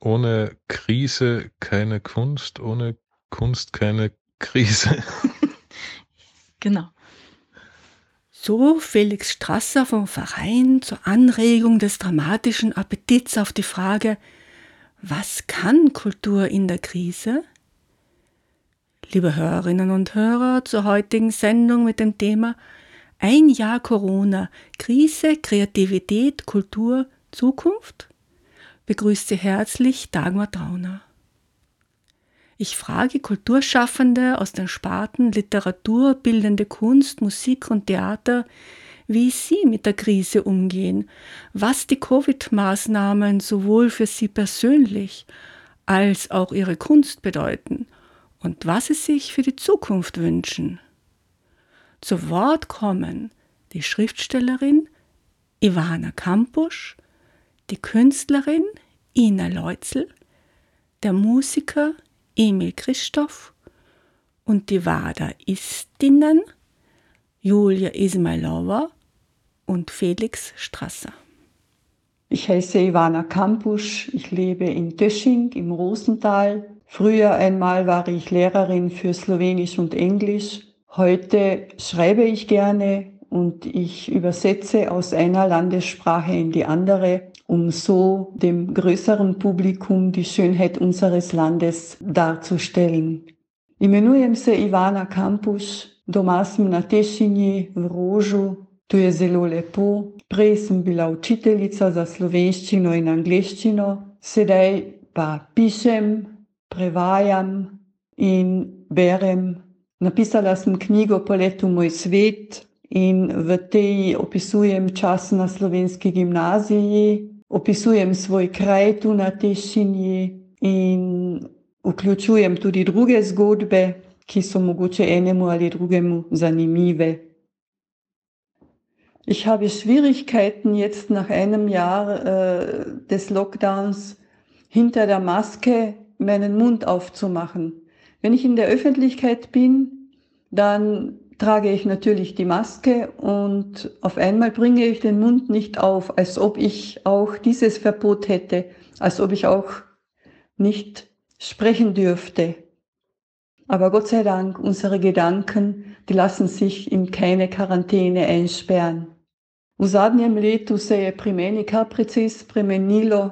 ohne Krise keine Kunst, ohne Kunst keine Krise. Genau. So Felix Strasser vom Verein zur Anregung des dramatischen Appetits auf die Frage, was kann Kultur in der Krise? Liebe Hörerinnen und Hörer, zur heutigen Sendung mit dem Thema Ein Jahr Corona, Krise, Kreativität, Kultur, Zukunft? Begrüßt Sie herzlich Dagmar Trauner. Ich frage Kulturschaffende aus den Sparten Literatur, bildende Kunst, Musik und Theater, wie sie mit der Krise umgehen, was die Covid-Maßnahmen sowohl für sie persönlich als auch ihre Kunst bedeuten und was sie sich für die Zukunft wünschen. Zu Wort kommen die Schriftstellerin Ivana Kampusch, die Künstlerin Ina Leutzel, der Musiker Emil Christoph und die Wada-Istinnen Julia Ismailova und Felix Strasser. Ich heiße Ivana Kampusch, ich lebe in Tösching im Rosental. Früher einmal war ich Lehrerin für Slowenisch und Englisch. Heute schreibe ich gerne und ich übersetze aus einer Landessprache in die andere um so dem größeren Publikum die Schönheit unseres Landes darzustellen. Imenujem se Ivana Kampuš, doma sem na Tešinji v Rožu, tu je zelo lepo. Prej sem bila učiteljica za slovenščino in angliščino, sedaj pa pišem, prevajam in berem. Napisala sem knjigo po letu Moj svet in v tej opisujem čas na slovenski gimnaziji, opisujem svoj kraj tu na Tešinji in vključujem tudi druge zgodbe, ki so mogoče enemu ali drugemu zanimive. Ich habe Schwierigkeiten jetzt nach einem Jahr äh, des Lockdowns hinter der Maske meinen Mund aufzumachen. Wenn ich in der Öffentlichkeit bin, dann trage ich natürlich die Maske und auf einmal bringe ich den Mund nicht auf, als ob ich auch dieses Verbot hätte, als ob ich auch nicht sprechen dürfte. Aber Gott sei Dank, unsere Gedanken, die lassen sich in keine Quarantäne einsperren. V zadnjem letu se je pri meni kar precej spremenilo.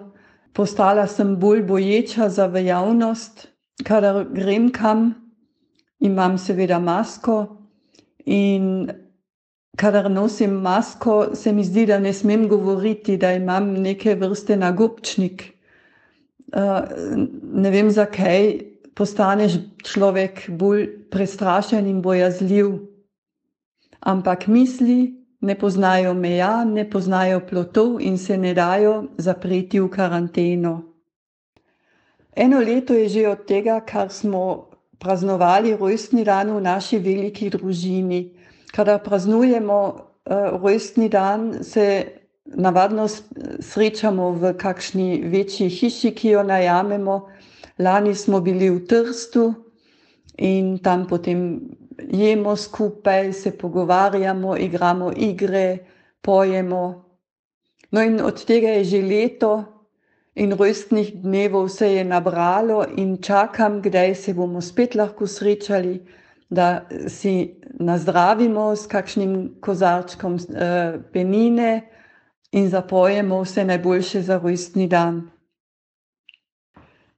Postala sem bolj boječa za v javnost, kadar grem kam, imam seveda masko, In kadar nosim masko, se mi zdi, da ne smem govoriti, da imam neke vrste nagobčnik. Uh, ne vem, zakaj postaneš človek bolj prestrašen in bojazljiv. Ampak misli ne poznajo meja, ne poznajo plotov in se ne dajo zapreti v karanteno. Eno leto je že od tega, kar smo praznovali rojstni dan v naši veliki družini. Kada praznujemo uh, rojstni dan, se navadno srečamo v kakšni večji hiši, ki jo najamemo. Lani smo bili v Trstu in tam potem jemo skupaj, se pogovarjamo, igramo igre, pojemo. No in od tega je že leto, in rojstnih dnevov se je nabralo in čakam, kdaj se bomo spet lahko srečali, da si nazdravimo s kakšnim kozarčkom eh, penine in zapojemo vse najboljše za rojstni dan.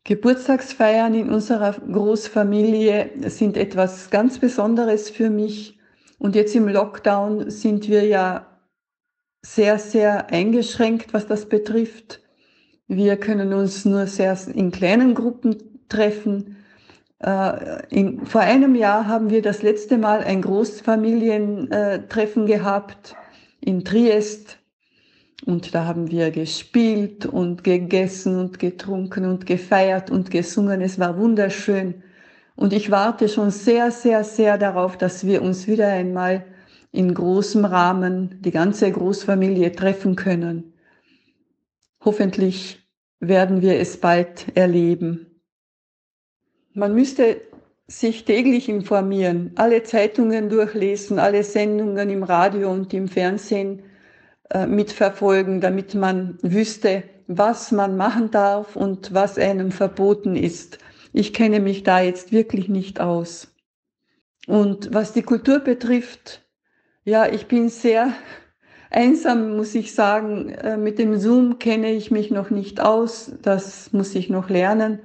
Geburtstagsfeiern in unserer Großfamilie sind etwas ganz Besonderes für mich. Und jetzt im Lockdown sind wir ja sehr, sehr eingeschränkt, was das betrifft. Wir können uns nur sehr in kleinen Gruppen treffen. Äh, vor einem Jahr haben wir das letzte Mal ein Großfamilientreffen gehabt in Triest. Und da haben wir gespielt und gegessen und getrunken und gefeiert und gesungen. Es war wunderschön. Und ich warte schon sehr, sehr, sehr darauf, dass wir uns wieder einmal in großem Rahmen, die ganze Großfamilie treffen können. Hoffentlich werden wir es bald erleben. Man müsste sich täglich informieren, alle Zeitungen durchlesen, alle Sendungen im Radio und im Fernsehen äh, mitverfolgen, damit man wüsste, was man machen darf und was einem verboten ist. Ich kenne mich da jetzt wirklich nicht aus. Und was die Kultur betrifft, ja, ich bin sehr einsam, muss ich sagen. Äh, mit dem Zoom kenne ich mich noch nicht aus. Das muss ich noch lernen.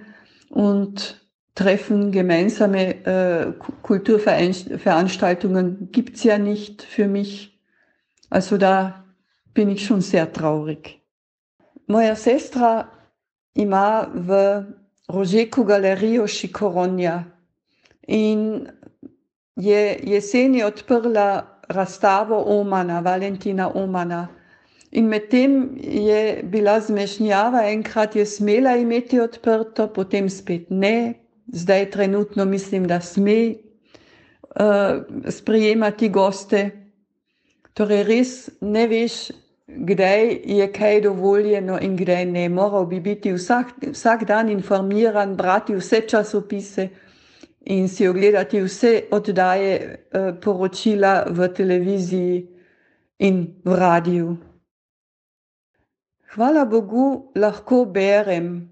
Und Treffen, gemeinsame äh, Kulturveranstaltungen gibt's ja nicht für mich. Also da bin ich schon sehr traurig. Moja sestra ima v Rožeku galerijo Šikoronja in je jeseni odprla razstavo Omana, Valentina Omana. In medtem je bila zmešnjava, enkrat je smela imeti odprto, potem spet ne, zdaj trenutno mislim, da sme uh, sprejemati goste. Torej res ne veš, kdaj je kaj dovoljeno in kdaj ne. Moral bi biti vsak, vsak dan informiran, brati vse časopise in si ogledati vse oddaje uh, poročila v televiziji in v radiju. Hvala Bogu, lahko berem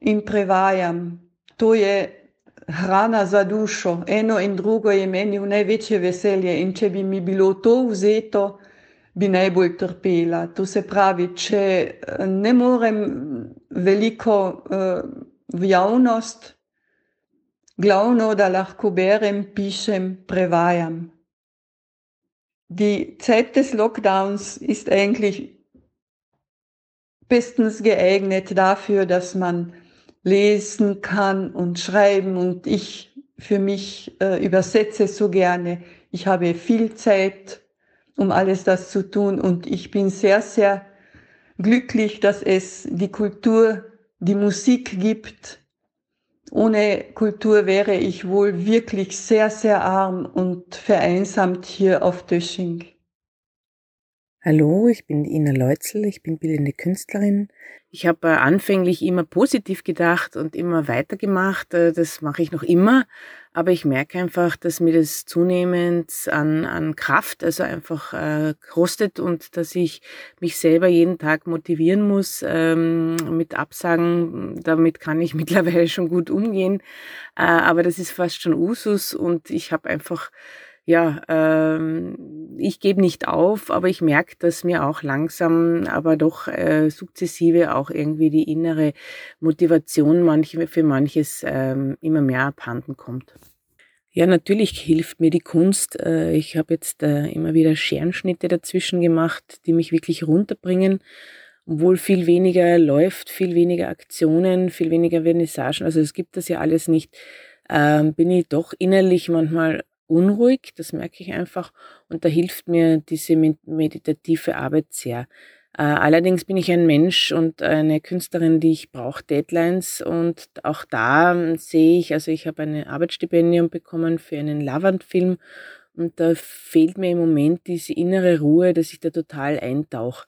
in prevajam to je hrana za dušo, eno in drugo je meni v največje veselje in če bi mi bilo to vzeto, bi najbolj trpela. To se pravi, če eh, ne morem veliko uh, v javnost, glavno, da lahko berem, pišem, prevajam. Die Zeit des Lockdowns ist eigentlich bestens geeignet dafür, dass man lesen kann und schreiben und ich für mich äh, übersetze so gerne. Ich habe viel Zeit, um alles das zu tun und ich bin sehr, sehr glücklich, dass es die Kultur, die Musik gibt. Ohne Kultur wäre ich wohl wirklich sehr, sehr arm und vereinsamt hier auf Dösching. Hallo, ich bin Ina Leutzel, ich bin bildende Künstlerin. Ich habe äh, anfänglich immer positiv gedacht und immer weitergemacht. Äh, das mache ich noch immer. Aber ich merke einfach, dass mir das zunehmend an, an Kraft, also einfach äh, kostet und dass ich mich selber jeden Tag motivieren muss ähm, mit Absagen. Damit kann ich mittlerweile schon gut umgehen. Äh, aber das ist fast schon Usus und ich habe einfach ja, ähm, ich gebe nicht auf, aber ich merke, dass mir auch langsam, aber doch äh, sukzessive auch irgendwie die innere Motivation manche, für manches ähm, immer mehr abhanden kommt. Ja, natürlich hilft mir die Kunst. Äh, ich habe jetzt äh, immer wieder Scherenschnitte dazwischen gemacht, die mich wirklich runterbringen. Obwohl viel weniger läuft, viel weniger Aktionen, viel weniger Vernissagen, also es gibt das ja alles nicht, ähm, bin ich doch innerlich manchmal unruhig, das merke ich einfach. Und da hilft mir diese meditative Arbeit sehr. Äh, allerdings bin ich ein Mensch und eine Künstlerin, die ich brauche Deadlines und auch da ähm, sehe ich, also ich habe ein Arbeitsstipendium bekommen für einen Lavand-Film und da fehlt mir im Moment diese innere Ruhe, dass ich da total eintauche.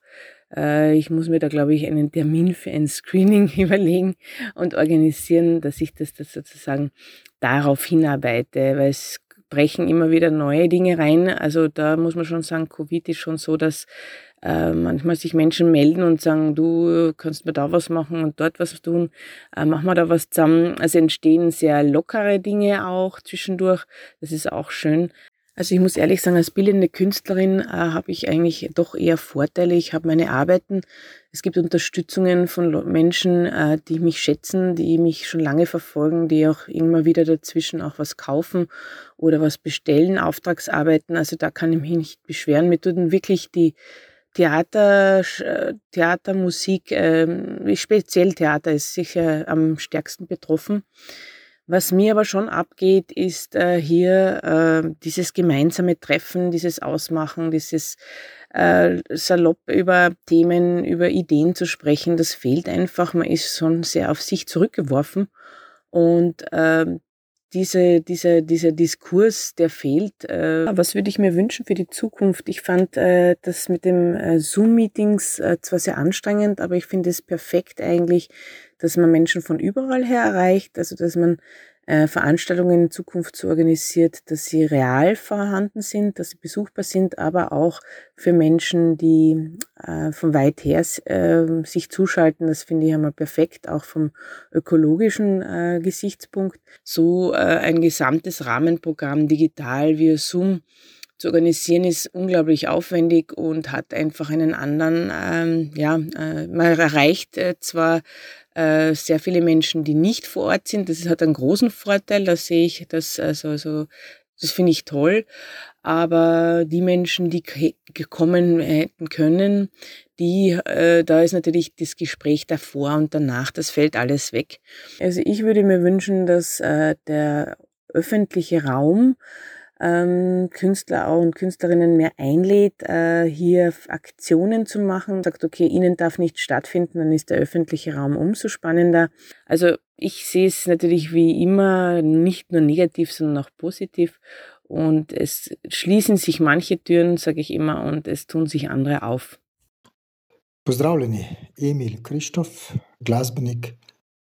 Äh, ich muss mir da, glaube ich, einen Termin für ein Screening überlegen und organisieren, dass ich das, das sozusagen darauf hinarbeite, weil es brechen immer wieder neue Dinge rein. Also da muss man schon sagen, Covid ist schon so, dass äh, manchmal sich Menschen melden und sagen, du kannst mir da was machen und dort was tun, äh, machen wir da was zusammen. Also entstehen sehr lockere Dinge auch zwischendurch. Das ist auch schön. Also ich muss ehrlich sagen, als bildende Künstlerin äh, habe ich eigentlich doch eher Vorteile. Ich habe meine Arbeiten. Es gibt Unterstützungen von Menschen, äh, die mich schätzen, die mich schon lange verfolgen, die auch immer wieder dazwischen auch was kaufen oder was bestellen, Auftragsarbeiten. Also da kann ich mich nicht beschweren. Mir tun wirklich die Theater, äh, Theater, Musik, äh, speziell Theater ist sicher am stärksten betroffen Was mir aber schon abgeht, ist äh, hier äh, dieses gemeinsame Treffen, dieses Ausmachen, dieses äh, salopp über Themen, über Ideen zu sprechen. Das fehlt einfach. Man ist schon sehr auf sich zurückgeworfen. Und äh, diese, diese, dieser Diskurs, der fehlt. Äh, was würde ich mir wünschen für die Zukunft? Ich fand äh, das mit dem äh, Zoom-Meetings äh, zwar sehr anstrengend, aber ich finde es perfekt eigentlich, dass man Menschen von überall her erreicht, also dass man äh, Veranstaltungen in Zukunft so organisiert, dass sie real vorhanden sind, dass sie besuchbar sind, aber auch für Menschen, die äh, von weit her äh, sich zuschalten. Das finde ich einmal perfekt, auch vom ökologischen äh, Gesichtspunkt. So äh, ein gesamtes Rahmenprogramm digital via Zoom zu organisieren ist unglaublich aufwendig und hat einfach einen anderen, ähm, ja, äh, man erreicht äh, zwar äh, sehr viele Menschen, die nicht vor Ort sind. Das hat einen großen Vorteil, da sehe ich das, also, also, das finde ich toll. Aber die Menschen, die gekommen hätten können, die, äh, da ist natürlich das Gespräch davor und danach, das fällt alles weg. Also ich würde mir wünschen, dass äh, der öffentliche Raum ähm, Künstler und Künstlerinnen mehr einlädt, äh, hier Aktionen zu machen, sagt, okay, ihnen darf nicht stattfinden, dann ist der öffentliche Raum umso spannender. Also ich sehe es natürlich wie immer nicht nur negativ, sondern auch positiv. Und es schließen sich manche Türen, sage ich immer, und es tun sich andere auf. Pozdravljeni, Emil Krištof, glasbenik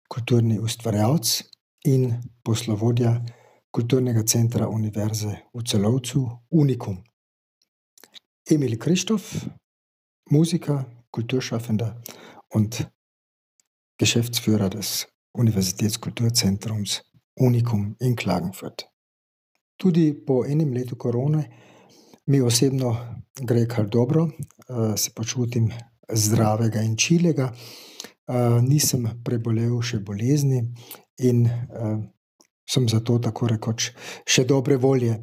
kulturni ustvarjalec in poslovodja Kulturnega centra Univerze v Celovcu Unikum. Emil Christoph, Musiker, Kulturschaffender und Geschäftsführer des Universitätskulturzentrums Unikum in Klagenfurt. Tudi po enem letu korone mi osebno gre kar dobro, eh, se počutim zdravega in čilega, eh, nisem prebolel še bolezni in eh, sem zato tako rekoč še dobre volje.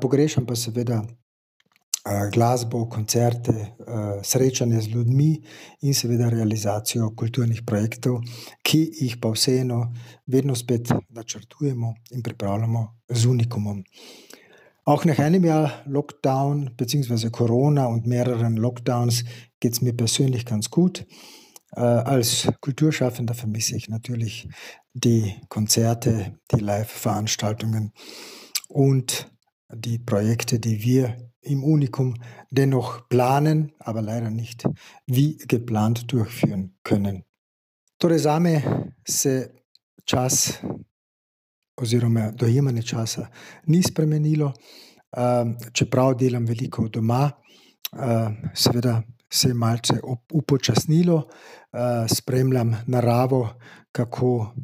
Pogrešam pa seveda glasbo, koncerte, srečanje z ljudmi in seveda realizacijo kulturnih projektov, ki jih pa vseeno vedno spet načrtujemo in pripravljamo z unikumom. Auch nach einem Jahr Lockdown bzw. Corona und mehreren Lockdowns geht es mir persönlich ganz gut. Äh, als Kulturschaffender vermisse ich natürlich die Konzerte, die Live-Veranstaltungen und die Projekte, die wir im Unikum dennoch planen, aber leider nicht wie geplant durchführen können. Torej zame se čas oziroma dojemanje časa ni spremenilo, ehm, čeprav delam veliko doma, ehm, seveda se malce upočasnilo, eh, spremljam naravo, kako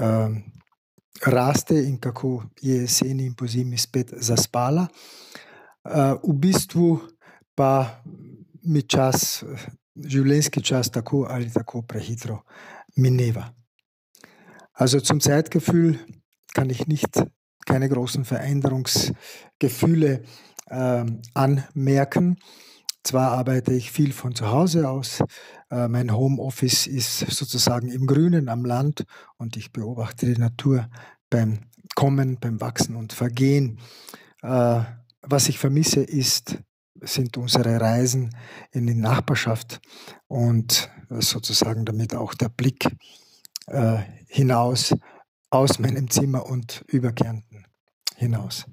eh, raste in kako je jeseni in pozimi spet zaspala. Eh, v bistvu pa mi čas, življenjski čas, tako ali tako prehitro mineva. Also zum Zeitgefühl kann ich nicht keine großen Veränderungsgefühle anmerken. Zwar arbeite ich viel von zu Hause aus, äh, mein Homeoffice ist sozusagen im Grünen am Land und ich beobachte die Natur beim Kommen, beim Wachsen und Vergehen. Äh, was ich vermisse, ist, sind unsere Reisen in die Nachbarschaft und sozusagen damit auch der Blick äh, hinaus aus meinem Zimmer und über Kärnten hinaus.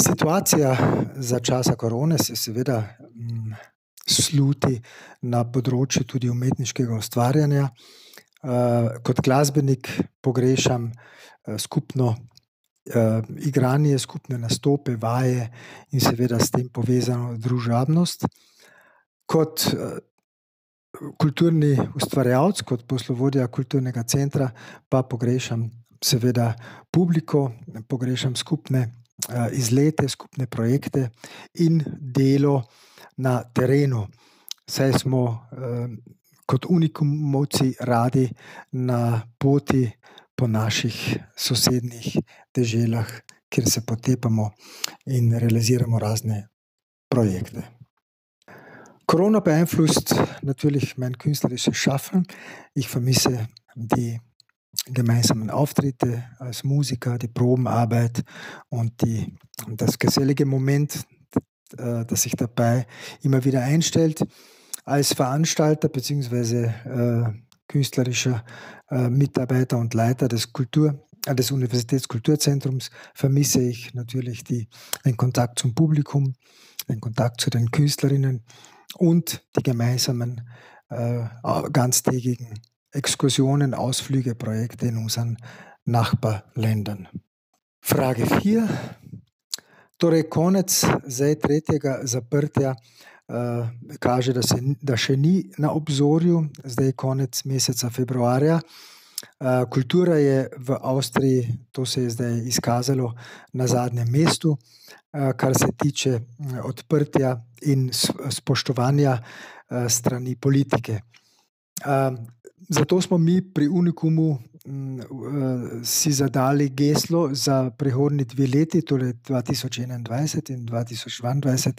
Situacija za časa korone se seveda mm, sluti na področju tudi umetniškega ustvarjanja. Eh, kot glasbenik pogrešam eh, skupno eh, igranje, skupne nastope, vaje in seveda s tem povezano družabnost. Kot kulturni ustvarjalec, kot poslovodja kulturnega centra, pa pogrešam seveda publiko, pogrešam skupne izlete, skupne projekte in delo na terenu. Saj smo eh, kot unikumovci radi na poti po naših sosednjih deželah, kjer se potepamo in realiziramo razne Projekte. Corona beeinflusst natürlich mein künstlerisches Schaffen. Ich vermisse die gemeinsamen Auftritte als Musiker, die Probenarbeit und die, das gesellige Moment, äh, das sich dabei immer wieder einstellt. Als Veranstalter bzw. Äh, künstlerischer äh, Mitarbeiter und Leiter des Kultur äh, des Universitätskulturzentrums vermisse ich natürlich die, den Kontakt zum Publikum, den Kontakt zu den Künstlerinnen und die gemeinsamen äh, ganztägigen Exkursionen, Ausflüge, Projekte in unseren Nachbarländern. Frage 4. Torej, konec zdaj tretjega zaprtja uh, kaže, da, se, da še ni na obzorju, zdaj je konec meseca februarja. Uh, kultura je v Avstriji, to se je zdaj izkazalo, na zadnjem mestu, uh, kar se tiče uh, odprtja in spoštovanja uh, strani politike. Uh, zato smo mi pri Unikumu mm, eh, si zadali geslo za prihodni dve leti, torej 2021 in 2022,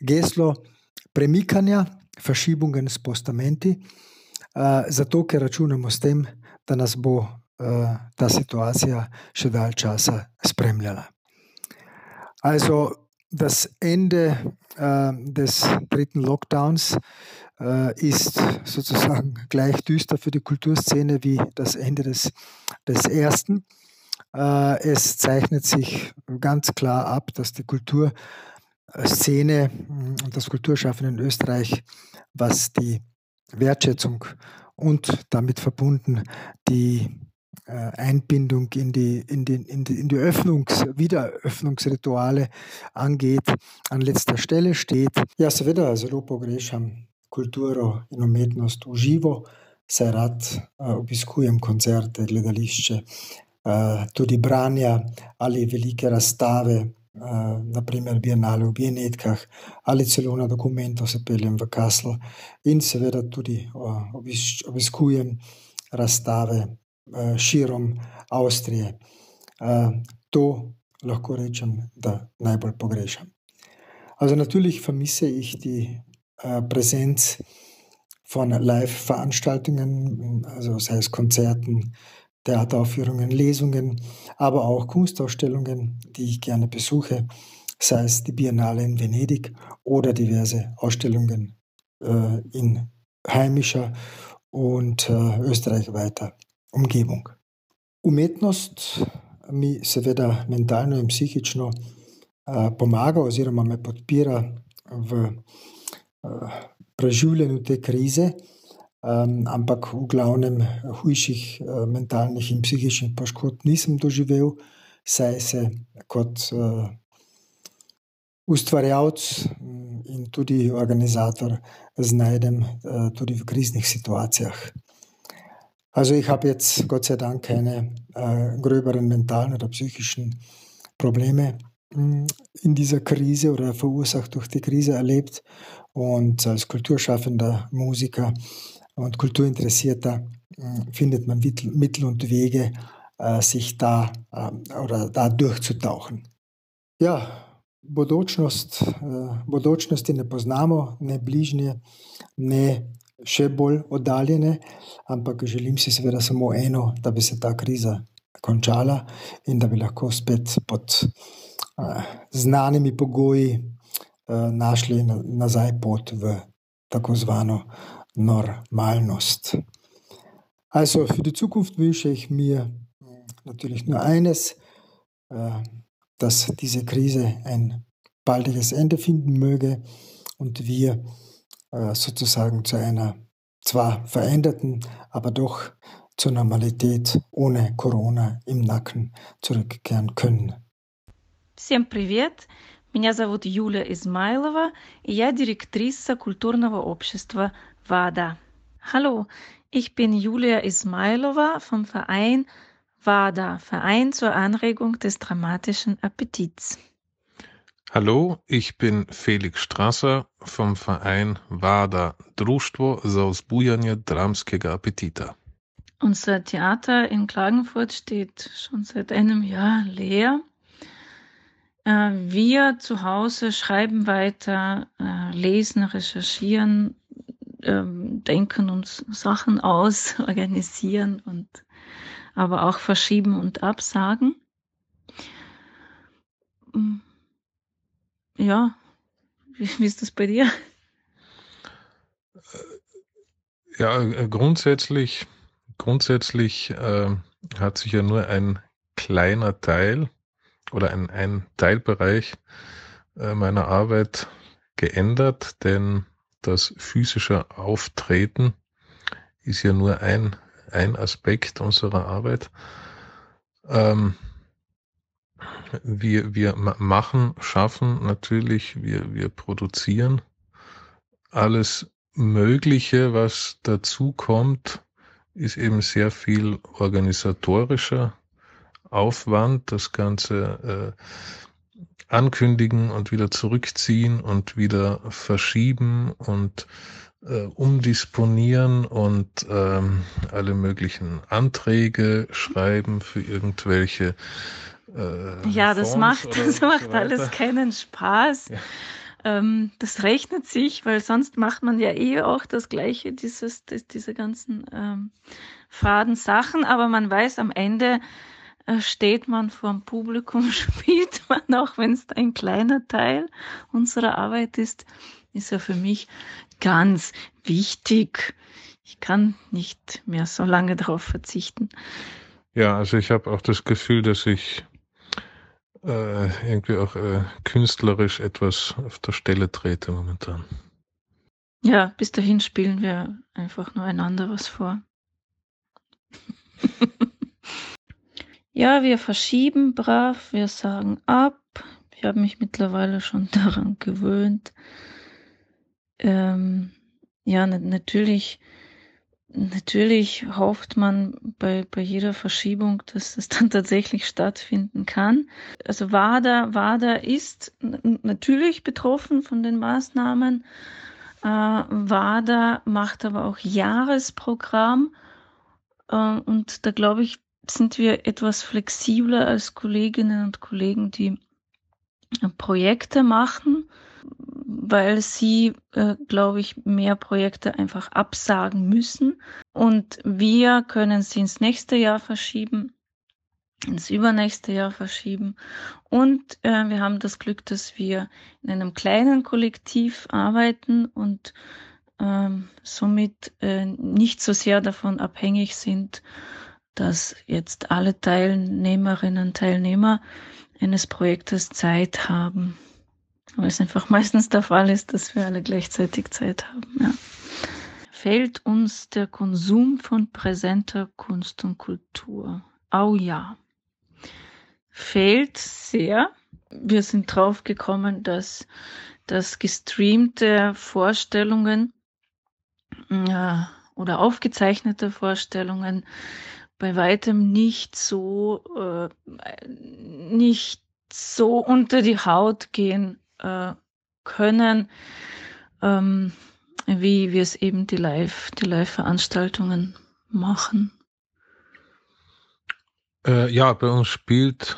geslo premikanja, fašibungen s postamenti, eh, zato ker računamo s tem, da nas bo eh, ta situacija še dalj časa spremljala. Also, das Ende äh, des dritten Lockdowns ist sozusagen gleich düster für die Kulturszene wie das Ende des, des ersten. Äh, es zeichnet sich ganz klar ab, dass die Kulturszene und das Kulturschaffen in Österreich, was die Wertschätzung und damit verbunden die äh, Einbindung in die, in die, in die, in die Öffnungs-, Wiederöffnungsrituale angeht, an letzter Stelle steht. Ja, seveda zelo pogrešam kulturo in umetnost v živo, saj rad uh, obiskujem koncerte, gledališče, uh, tudi branja ali velike razstave, uh, naprimer Bienale v Bienetkah ali celo na dokumentu se peljem v Kaslo in seveda tudi obis, obiskujem razstave Eh, širom Avstrije. Eh, to lahko rečem, da najbolj pogrešam. Also natürlich vermisse ich die Präsenz von Live-Veranstaltungen, also sei es Konzerten, Theateraufführungen, Lesungen, aber auch Kunstausstellungen, die ich gerne besuche, sei es die Biennale in Venedig oder diverse Ausstellungen äh, in heimischer und äh, österreichweiter Umgebung. Umetnost mi seveda mentalno in psihično uh, pomaga oziroma me podpira v preživljanju te krize, ampak v glavnem hujših uh, mentalnih in psihičnih poškodb nisem doživel, saj se kot uh, ustvarjalec in tudi organizator znajdem uh, tudi v kriznih situacijah. Also ich habe jetzt Gott sei Dank keine äh, gröberen mentalen oder psychischen Probleme hm, in dieser Krise oder verursacht durch die Krise erlebt. Und als kulturschaffender Musiker und Kulturinteressierter hm, findet man Mittel und Wege, äh, sich da äh, oder da durchzutauchen. Ja, bodočnost, äh, bodočnosti ne poznamo, ne bližnje, ne še bolj oddaljene, ampak želim si seveda samo eno, da bi se ta kriza končala in da bi lahko spet pod uh, znanimi pogoji našli na, nazaj pot v tako zvano Normalnost. Also für die Zukunft wünsche ich mir natürlich nur eines, äh, dass diese Krise ein baldiges Ende finden möge und wir Äh, sozusagen zu einer zwar veränderten, aber doch zur Normalität ohne Corona im Nacken zurückkehren können. Всем привет! Меня зовут Юлия Измайлова, и я директриса культурного общества WADA. Hallo, ich bin Julia Ismailova vom Verein WADA, Verein zur Anregung des dramatischen Appetits. Hallo, ich bin Felix Strasser vom Verein WADA Društvo za vzbujanje dramskega apetita. Unser Theater in Klagenfurt steht schon seit einem Jahr leer. Äh, wir zu Hause schreiben weiter, äh, lesen, recherchieren, ähm, denken uns Sachen aus, organisieren und aber auch verschieben und absagen. Mm. Ja, wie, ist das bei dir? Ja, äh, grundsätzlich, grundsätzlich äh, hat sich ja nur ein kleiner Teil oder ein, ein Teilbereich äh, meiner Arbeit geändert, denn das physische Auftreten ist ja nur ein, ein Aspekt unserer Arbeit. Ähm, wir, wir machen, schaffen natürlich, wir, wir produzieren alles Mögliche, was dazu kommt, ist eben sehr viel organisatorischer Aufwand, das Ganze äh, ankündigen und wieder zurückziehen und wieder verschieben und äh, umdisponieren und ähm, alle möglichen Anträge schreiben für irgendwelche äh, ja, das macht, das macht so alles keinen Spaß. Ja. Ähm, das rechnet sich, weil sonst macht man ja eh auch das Gleiche, dieses, das, diese ganzen ähm, faden Sachen, aber man weiß am Ende, steht man vor dem Publikum, spielt man, auch wenn es ein kleiner Teil unserer Arbeit ist, ist ja für mich ganz wichtig. Ich kann nicht mehr so lange darauf verzichten. Ja, also ich habe auch das Gefühl, dass ich äh, irgendwie auch äh, künstlerisch etwas auf der Stelle trete momentan. Ja, bis dahin spielen wir einfach nur einander was vor. ja, wir verschieben brav, wir sagen ab. Ich habe mich mittlerweile schon daran gewöhnt. Ähm, ja, natürlich Natürlich hofft man bei, bei jeder Verschiebung, dass es dann tatsächlich stattfinden kann. Also WADA, WADA ist natürlich betroffen von den Maßnahmen. Äh, WADA macht aber auch Jahresprogramm. Äh, und da glaube ich, sind wir etwas flexibler als Kolleginnen und Kollegen, die Projekte machen weil sie, äh, glaube ich, mehr Projekte einfach absagen müssen. Und wir können sie ins nächste Jahr verschieben, ins übernächste Jahr verschieben. Und äh, wir haben das Glück, dass wir in einem kleinen Kollektiv arbeiten und ähm, somit äh, nicht so sehr davon abhängig sind, dass jetzt alle Teilnehmerinnen und Teilnehmer eines Projektes Zeit haben weil es einfach meistens der Fall ist, dass wir alle gleichzeitig Zeit haben. Ja. Fehlt uns der Konsum von präsenter Kunst und Kultur? Oh ja. Fehlt sehr. Wir sind drauf gekommen, dass, dass gestreamte Vorstellungen äh, oder aufgezeichnete Vorstellungen bei weitem nicht so äh, nicht so unter die Haut gehen äh, können, ähm, wie wir es eben die Live, die Live-Veranstaltungen machen. Äh, ja, bei uns spielt,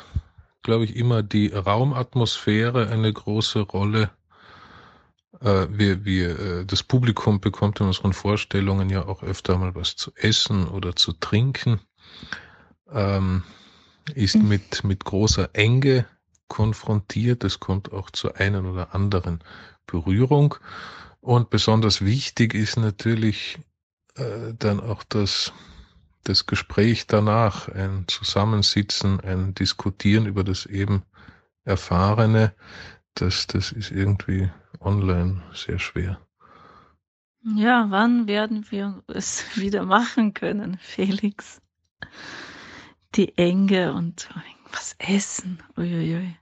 glaube ich, immer die Raumatmosphäre eine große Rolle. Äh, wir, wir, äh, das Publikum bekommt in unseren Vorstellungen ja auch öfter mal was zu essen oder zu trinken. Ähm, ist mhm. mit, mit großer Enge konfrontiert. Es kommt auch zu einen oder anderen Berührung. Und besonders wichtig ist natürlich äh, dann auch das, das Gespräch danach, ein Zusammensitzen, ein Diskutieren über das eben Erfahrene. Das, das ist irgendwie online sehr schwer. Ja, wann werden wir es wieder machen können, Felix? Die Enge und was essen. Uiuiui.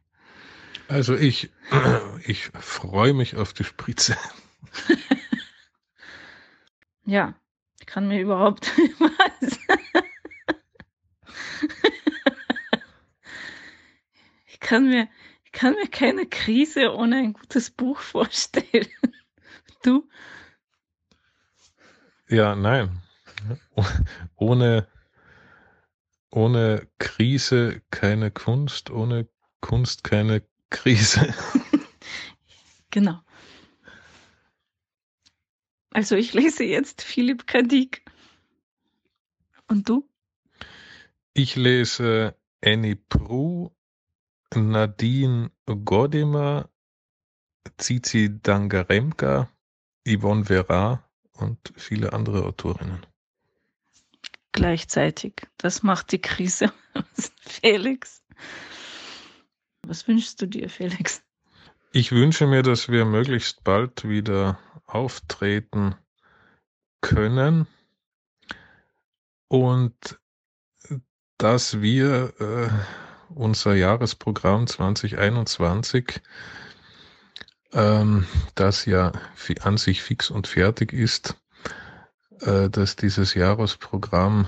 Also ich, ich freue mich auf die Spritze. ja, ich kann mir überhaupt was. ich kann mir, ich kann mir keine Krise ohne ein gutes Buch vorstellen. Du? Ja, nein. Ohne ohne Krise keine Kunst, ohne Kunst keine Krise. genau. Also ich lese jetzt Philipp Kadik. Und du? Ich lese Annie Prue, Nadine Godimer, Zizi Dangaremka, Yvonne Vera und viele andere Autorinnen. Gleichzeitig. Das macht die Krise. Felix. Was wünschst du dir, Felix? Ich wünsche mir, dass wir möglichst bald wieder auftreten können und dass wir äh, unser Jahresprogramm 2021, ähm, das ja an sich fix und fertig ist, äh, dass dieses Jahresprogramm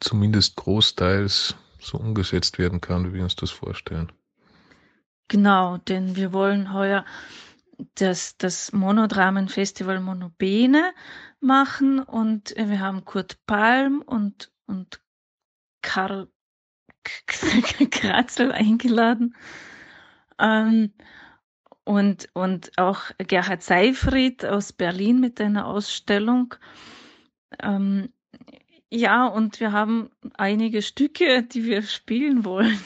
zumindest großteils so umgesetzt werden kann, wie wir uns das vorstellen. Genau, denn wir wollen heuer das, das Monodramenfestival Monobene machen und wir haben Kurt Palm und, und Karl Kratzel eingeladen. Ähm, und, und auch Gerhard Seifried aus Berlin mit einer Ausstellung. Ähm, ja, und wir haben einige Stücke, die wir spielen wollen.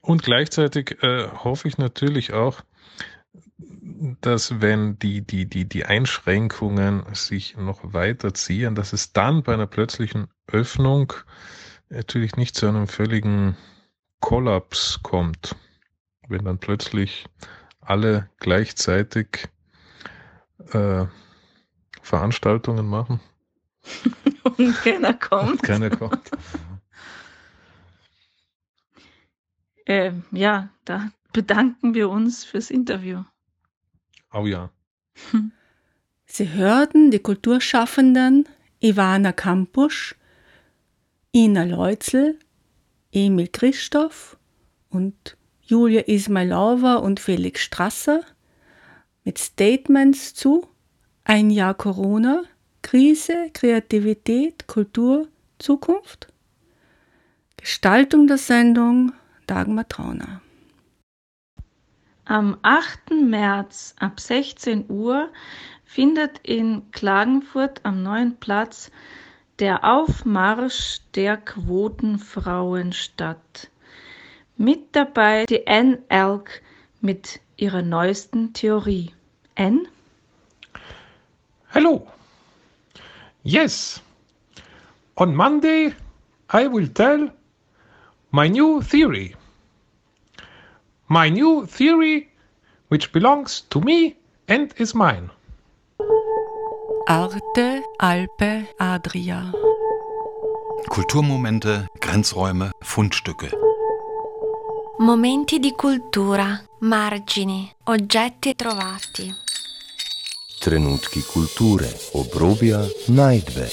Und gleichzeitig äh, hoffe ich natürlich auch, dass wenn die, die, die, die Einschränkungen sich noch weiterziehen, dass es dann bei einer plötzlichen Öffnung natürlich nicht zu einem völligen Kollaps kommt. Wenn dann plötzlich alle gleichzeitig äh, Veranstaltungen machen. Und keiner kommt. Und keiner kommt. äh, ja, da bedanken wir uns fürs Interview. Oh ja. Sie hörten die Kulturschaffenden Ivana Kampusch, Ina Leutzel, Emil Christoph und Julia Ismailova und Felix Strasser mit Statements zu Ein Jahr Corona, Krise, Kreativität, Kultur, Zukunft. Gestaltung der Sendung Dagmar Trauner. Am 8. März ab 16 Uhr findet in Klagenfurt am Neuen Platz der Aufmarsch der Quotenfrauen statt. Mit dabei die Anne Elk mit ihrer neuesten Theorie. Anne? Hello. Yes. On Monday, I will tell my new theory. My new theory, which belongs to me and is mine. Arte, Alpe, Adria. Kulturmomente, Grenzräume, Fundstücke. Momenti di cultura, margini, oggetti trovati. Trenutki kulture, obrobja, najdbe.